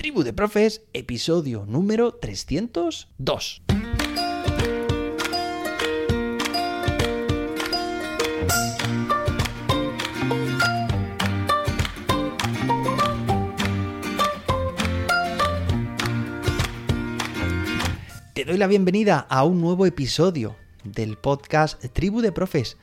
Tribu de Profes, episodio número 302. Te doy la bienvenida a un nuevo episodio del podcast Tribu de Profes.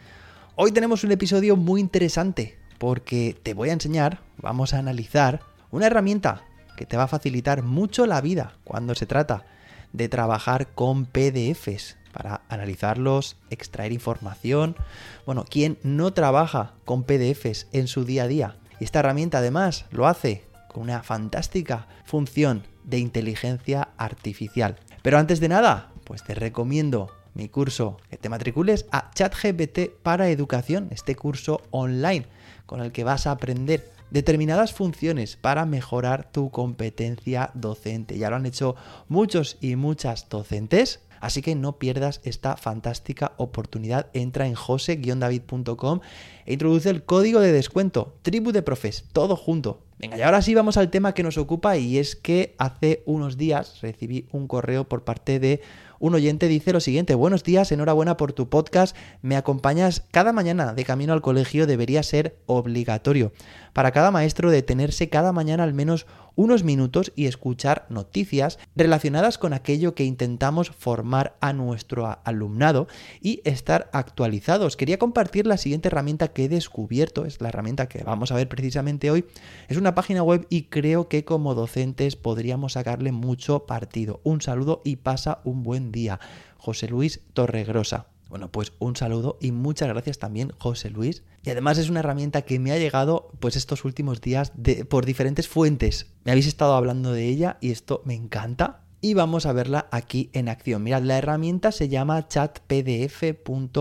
Hoy tenemos un episodio muy interesante porque te voy a enseñar, vamos a analizar una herramienta que te va a facilitar mucho la vida cuando se trata de trabajar con PDFs para analizarlos, extraer información. Bueno, ¿quién no trabaja con PDFs en su día a día? Y esta herramienta además lo hace con una fantástica función de inteligencia artificial. Pero antes de nada, pues te recomiendo mi curso que te matricules a ChatGPT para educación, este curso online con el que vas a aprender determinadas funciones para mejorar tu competencia docente. Ya lo han hecho muchos y muchas docentes. Así que no pierdas esta fantástica oportunidad. Entra en jose-david.com e introduce el código de descuento Tribu de Profes, todo junto. Venga, y ahora sí vamos al tema que nos ocupa y es que hace unos días recibí un correo por parte de un oyente dice lo siguiente, buenos días, enhorabuena por tu podcast, me acompañas cada mañana de camino al colegio, debería ser obligatorio para cada maestro detenerse cada mañana al menos unos minutos y escuchar noticias relacionadas con aquello que intentamos formar a nuestro alumnado y estar actualizados. Quería compartir la siguiente herramienta que he descubierto, es la herramienta que vamos a ver precisamente hoy. Es una página web y creo que como docentes podríamos sacarle mucho partido. Un saludo y pasa un buen día. José Luis Torregrosa. Bueno, pues un saludo y muchas gracias también, José Luis. Y además es una herramienta que me ha llegado pues estos últimos días de, por diferentes fuentes. Me habéis estado hablando de ella y esto me encanta y vamos a verla aquí en acción. Mirad, la herramienta se llama chatpdf.com.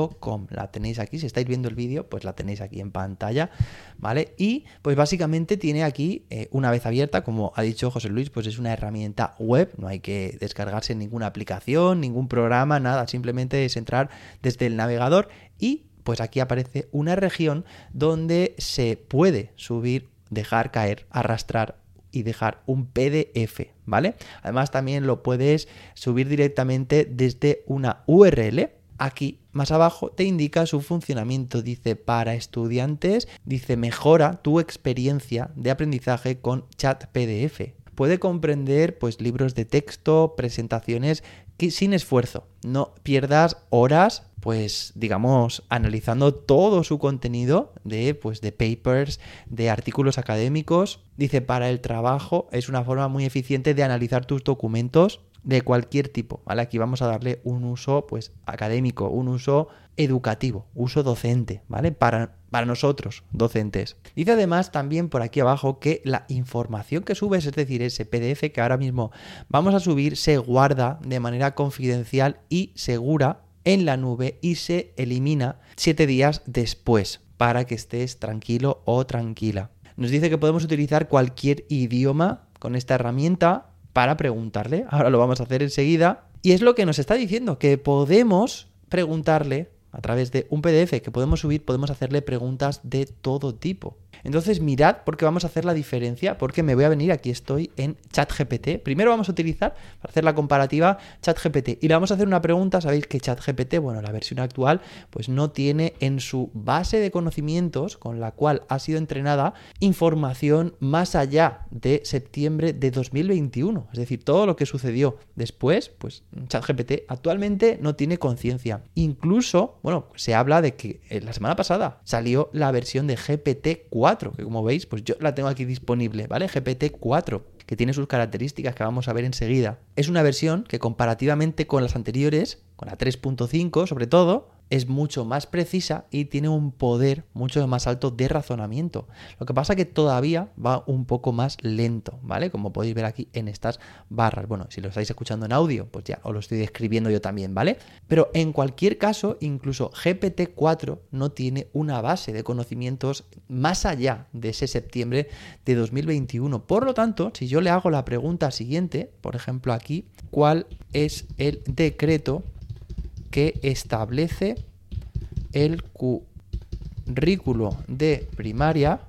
La tenéis aquí, si estáis viendo el vídeo, pues la tenéis aquí en pantalla, ¿vale? Y pues básicamente tiene aquí, eh, una vez abierta, como ha dicho José Luis, pues es una herramienta web, no hay que descargarse ninguna aplicación, ningún programa, nada, simplemente es entrar desde el navegador y pues aquí aparece una región donde se puede subir, dejar caer, arrastrar y dejar un PDF, ¿vale? Además también lo puedes subir directamente desde una URL. Aquí más abajo te indica su funcionamiento, dice para estudiantes, dice mejora tu experiencia de aprendizaje con chat PDF. Puede comprender pues libros de texto, presentaciones que sin esfuerzo. No pierdas horas pues digamos, analizando todo su contenido de, pues, de papers, de artículos académicos. Dice, para el trabajo es una forma muy eficiente de analizar tus documentos de cualquier tipo, ¿vale? Aquí vamos a darle un uso, pues, académico, un uso educativo, uso docente, ¿vale? Para, para nosotros, docentes. Dice además también por aquí abajo que la información que subes, es decir, ese PDF que ahora mismo vamos a subir, se guarda de manera confidencial y segura en la nube y se elimina siete días después para que estés tranquilo o tranquila. Nos dice que podemos utilizar cualquier idioma con esta herramienta para preguntarle. Ahora lo vamos a hacer enseguida. Y es lo que nos está diciendo, que podemos preguntarle a través de un PDF que podemos subir, podemos hacerle preguntas de todo tipo. Entonces mirad porque vamos a hacer la diferencia, porque me voy a venir, aquí estoy en ChatGPT. Primero vamos a utilizar, para hacer la comparativa, ChatGPT. Y le vamos a hacer una pregunta, sabéis que ChatGPT, bueno, la versión actual, pues no tiene en su base de conocimientos, con la cual ha sido entrenada, información más allá de septiembre de 2021. Es decir, todo lo que sucedió después, pues ChatGPT actualmente no tiene conciencia. Incluso, bueno, se habla de que eh, la semana pasada salió la versión de GPT-4 que como veis, pues yo la tengo aquí disponible, ¿vale? GPT-4, que tiene sus características que vamos a ver enseguida. Es una versión que comparativamente con las anteriores, con la 3.5 sobre todo, es mucho más precisa y tiene un poder mucho más alto de razonamiento. Lo que pasa es que todavía va un poco más lento, ¿vale? Como podéis ver aquí en estas barras. Bueno, si lo estáis escuchando en audio, pues ya os lo estoy describiendo yo también, ¿vale? Pero en cualquier caso, incluso GPT-4 no tiene una base de conocimientos más allá de ese septiembre de 2021. Por lo tanto, si yo le hago la pregunta siguiente, por ejemplo aquí, ¿cuál es el decreto que establece el currículo de primaria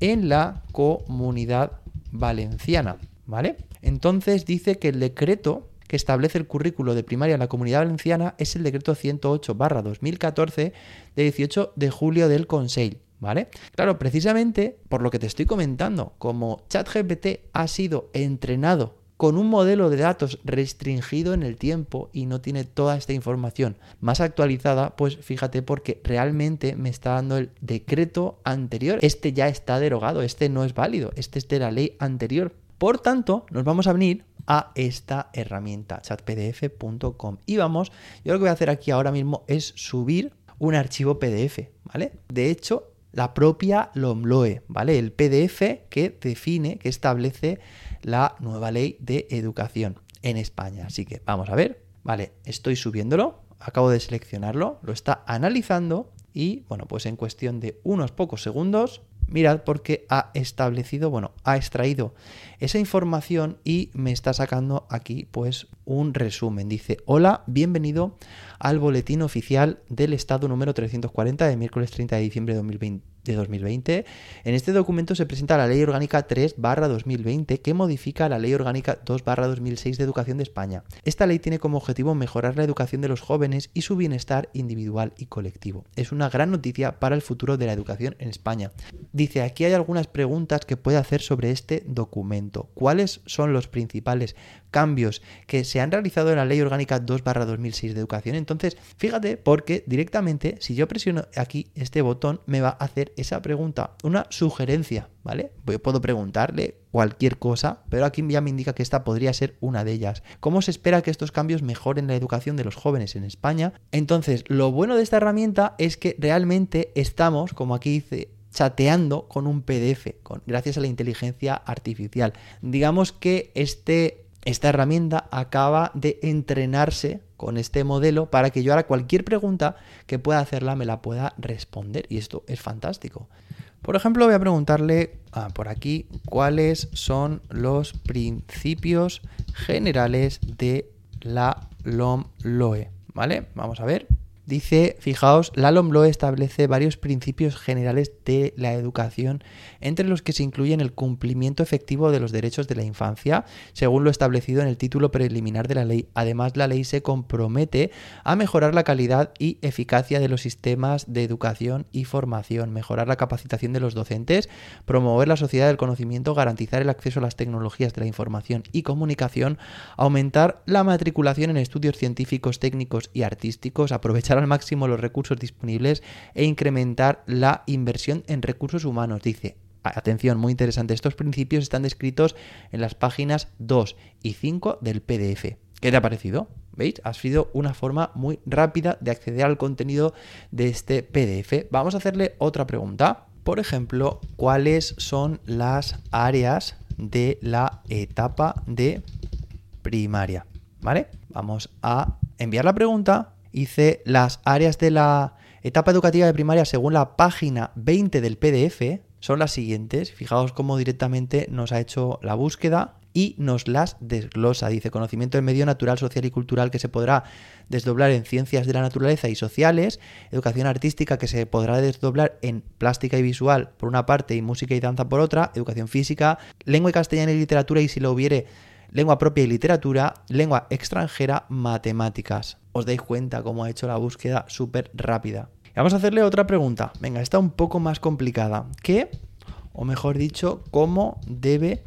en la comunidad valenciana. ¿vale? Entonces dice que el decreto que establece el currículo de primaria en la comunidad valenciana es el decreto 108-2014 de 18 de julio del Consejo. ¿Vale? Claro, precisamente por lo que te estoy comentando, como ChatGPT ha sido entrenado con un modelo de datos restringido en el tiempo y no tiene toda esta información más actualizada, pues fíjate porque realmente me está dando el decreto anterior. Este ya está derogado, este no es válido, este es de la ley anterior. Por tanto, nos vamos a venir a esta herramienta chatpdf.com y vamos, yo lo que voy a hacer aquí ahora mismo es subir un archivo PDF, ¿vale? De hecho, la propia LOMLOE, ¿vale? El PDF que define, que establece la nueva ley de educación en España. Así que vamos a ver, vale, estoy subiéndolo, acabo de seleccionarlo, lo está analizando y bueno, pues en cuestión de unos pocos segundos, mirad porque ha establecido, bueno, ha extraído esa información y me está sacando aquí pues un resumen. Dice, hola, bienvenido al boletín oficial del Estado número 340 de miércoles 30 de diciembre de 2020 de 2020. En este documento se presenta la Ley Orgánica 3 2020 que modifica la Ley Orgánica 2 2006 de Educación de España. Esta ley tiene como objetivo mejorar la educación de los jóvenes y su bienestar individual y colectivo. Es una gran noticia para el futuro de la educación en España. Dice, aquí hay algunas preguntas que puede hacer sobre este documento. ¿Cuáles son los principales cambios que se han realizado en la Ley Orgánica 2 2006 de Educación? Entonces, fíjate porque directamente si yo presiono aquí este botón me va a hacer esa pregunta, una sugerencia, ¿vale? Puedo preguntarle cualquier cosa, pero aquí ya me indica que esta podría ser una de ellas. ¿Cómo se espera que estos cambios mejoren la educación de los jóvenes en España? Entonces, lo bueno de esta herramienta es que realmente estamos, como aquí dice, chateando con un PDF, con, gracias a la inteligencia artificial. Digamos que este esta herramienta acaba de entrenarse con este modelo para que yo ahora cualquier pregunta que pueda hacerla me la pueda responder. Y esto es fantástico. Por ejemplo, voy a preguntarle ah, por aquí cuáles son los principios generales de la LOMLOE. ¿Vale? Vamos a ver. Dice, fijaos, la establece varios principios generales de la educación, entre los que se incluyen el cumplimiento efectivo de los derechos de la infancia, según lo establecido en el título preliminar de la ley. Además, la ley se compromete a mejorar la calidad y eficacia de los sistemas de educación y formación, mejorar la capacitación de los docentes, promover la sociedad del conocimiento, garantizar el acceso a las tecnologías de la información y comunicación, aumentar la matriculación en estudios científicos, técnicos y artísticos, aprovechar al máximo los recursos disponibles e incrementar la inversión en recursos humanos. Dice, atención, muy interesante, estos principios están descritos en las páginas 2 y 5 del PDF. ¿Qué te ha parecido? ¿Veis? Ha sido una forma muy rápida de acceder al contenido de este PDF. Vamos a hacerle otra pregunta. Por ejemplo, ¿cuáles son las áreas de la etapa de primaria? ¿Vale? Vamos a enviar la pregunta hice las áreas de la etapa educativa de primaria según la página 20 del PDF. Son las siguientes. Fijaos cómo directamente nos ha hecho la búsqueda y nos las desglosa. Dice conocimiento del medio natural, social y cultural que se podrá desdoblar en ciencias de la naturaleza y sociales, educación artística que se podrá desdoblar en plástica y visual por una parte y música y danza por otra, educación física, lengua y castellana y literatura y si lo hubiere lengua propia y literatura, lengua extranjera, matemáticas. Os dais cuenta cómo ha hecho la búsqueda súper rápida. vamos a hacerle otra pregunta. Venga, está un poco más complicada. ¿Qué, o mejor dicho, cómo debe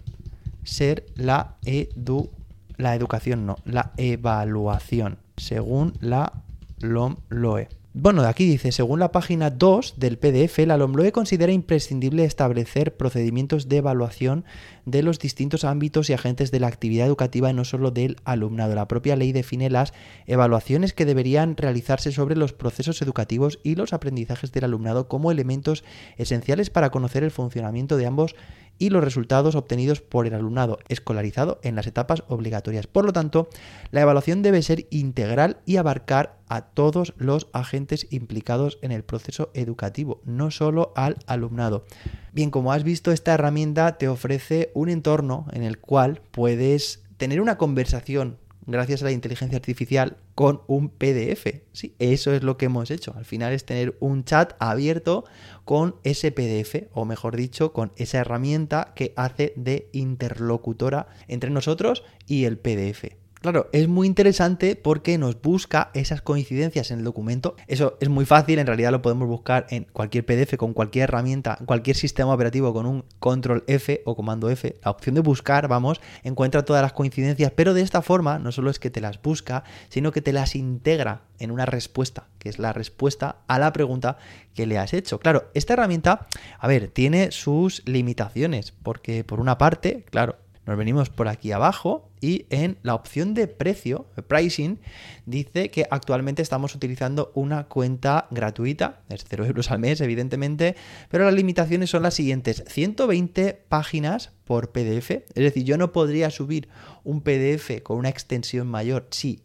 ser la edu la educación, no, la evaluación, según la LOMLOE? Bueno, aquí dice, según la página 2 del PDF, la LOMLOE considera imprescindible establecer procedimientos de evaluación de los distintos ámbitos y agentes de la actividad educativa y no solo del alumnado. La propia ley define las evaluaciones que deberían realizarse sobre los procesos educativos y los aprendizajes del alumnado como elementos esenciales para conocer el funcionamiento de ambos y los resultados obtenidos por el alumnado escolarizado en las etapas obligatorias. Por lo tanto, la evaluación debe ser integral y abarcar a todos los agentes implicados en el proceso educativo, no solo al alumnado. Bien, como has visto, esta herramienta te ofrece un entorno en el cual puedes tener una conversación gracias a la inteligencia artificial, con un PDF. Sí, eso es lo que hemos hecho. Al final es tener un chat abierto con ese PDF, o mejor dicho, con esa herramienta que hace de interlocutora entre nosotros y el PDF. Claro, es muy interesante porque nos busca esas coincidencias en el documento. Eso es muy fácil, en realidad lo podemos buscar en cualquier PDF, con cualquier herramienta, cualquier sistema operativo con un control F o comando F. La opción de buscar, vamos, encuentra todas las coincidencias, pero de esta forma no solo es que te las busca, sino que te las integra en una respuesta, que es la respuesta a la pregunta que le has hecho. Claro, esta herramienta, a ver, tiene sus limitaciones, porque por una parte, claro, nos venimos por aquí abajo y en la opción de precio, pricing, dice que actualmente estamos utilizando una cuenta gratuita, es 0 euros al mes, evidentemente, pero las limitaciones son las siguientes: 120 páginas por PDF, es decir, yo no podría subir un PDF con una extensión mayor si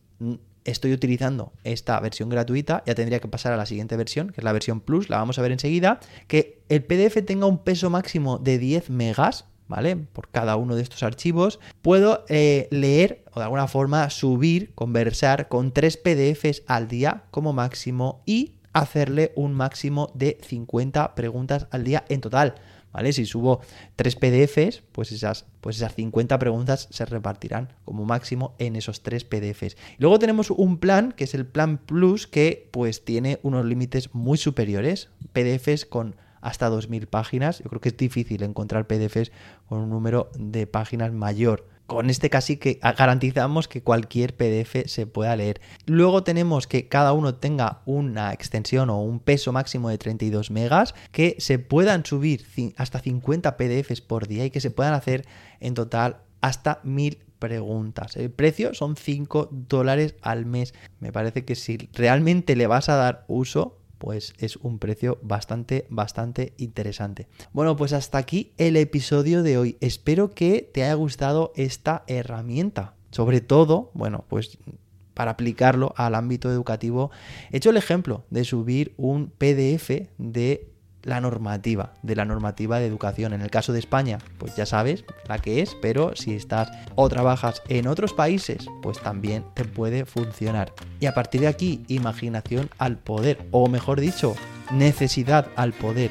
estoy utilizando esta versión gratuita, ya tendría que pasar a la siguiente versión, que es la versión Plus, la vamos a ver enseguida, que el PDF tenga un peso máximo de 10 megas, ¿vale? Por cada uno de estos archivos, puedo eh, leer o de alguna forma subir, conversar con tres PDFs al día como máximo y hacerle un máximo de 50 preguntas al día en total. ¿Vale? Si subo tres PDFs, pues esas, pues esas 50 preguntas se repartirán como máximo en esos tres PDFs. Luego tenemos un plan, que es el plan Plus, que pues tiene unos límites muy superiores. PDFs con hasta 2.000 páginas. Yo creo que es difícil encontrar PDFs con un número de páginas mayor. Con este casi que garantizamos que cualquier PDF se pueda leer. Luego tenemos que cada uno tenga una extensión o un peso máximo de 32 megas, que se puedan subir hasta 50 PDFs por día y que se puedan hacer en total hasta 1000 preguntas. El precio son 5 dólares al mes. Me parece que si realmente le vas a dar uso, pues es un precio bastante, bastante interesante. Bueno, pues hasta aquí el episodio de hoy. Espero que te haya gustado esta herramienta. Sobre todo, bueno, pues para aplicarlo al ámbito educativo, he hecho el ejemplo de subir un PDF de la normativa, de la normativa de educación. En el caso de España, pues ya sabes la que es, pero si estás o trabajas en otros países, pues también te puede funcionar. Y a partir de aquí, imaginación al poder, o mejor dicho, necesidad al poder.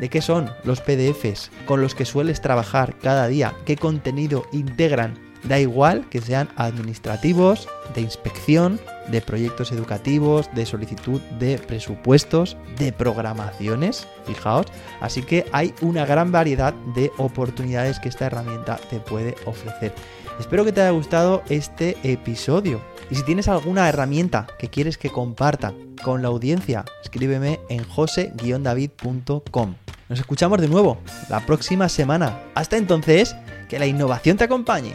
¿De qué son los PDFs con los que sueles trabajar cada día? ¿Qué contenido integran? Da igual que sean administrativos, de inspección, de proyectos educativos, de solicitud de presupuestos, de programaciones, fijaos. Así que hay una gran variedad de oportunidades que esta herramienta te puede ofrecer. Espero que te haya gustado este episodio. Y si tienes alguna herramienta que quieres que comparta con la audiencia, escríbeme en jose-david.com. Nos escuchamos de nuevo la próxima semana. Hasta entonces, que la innovación te acompañe.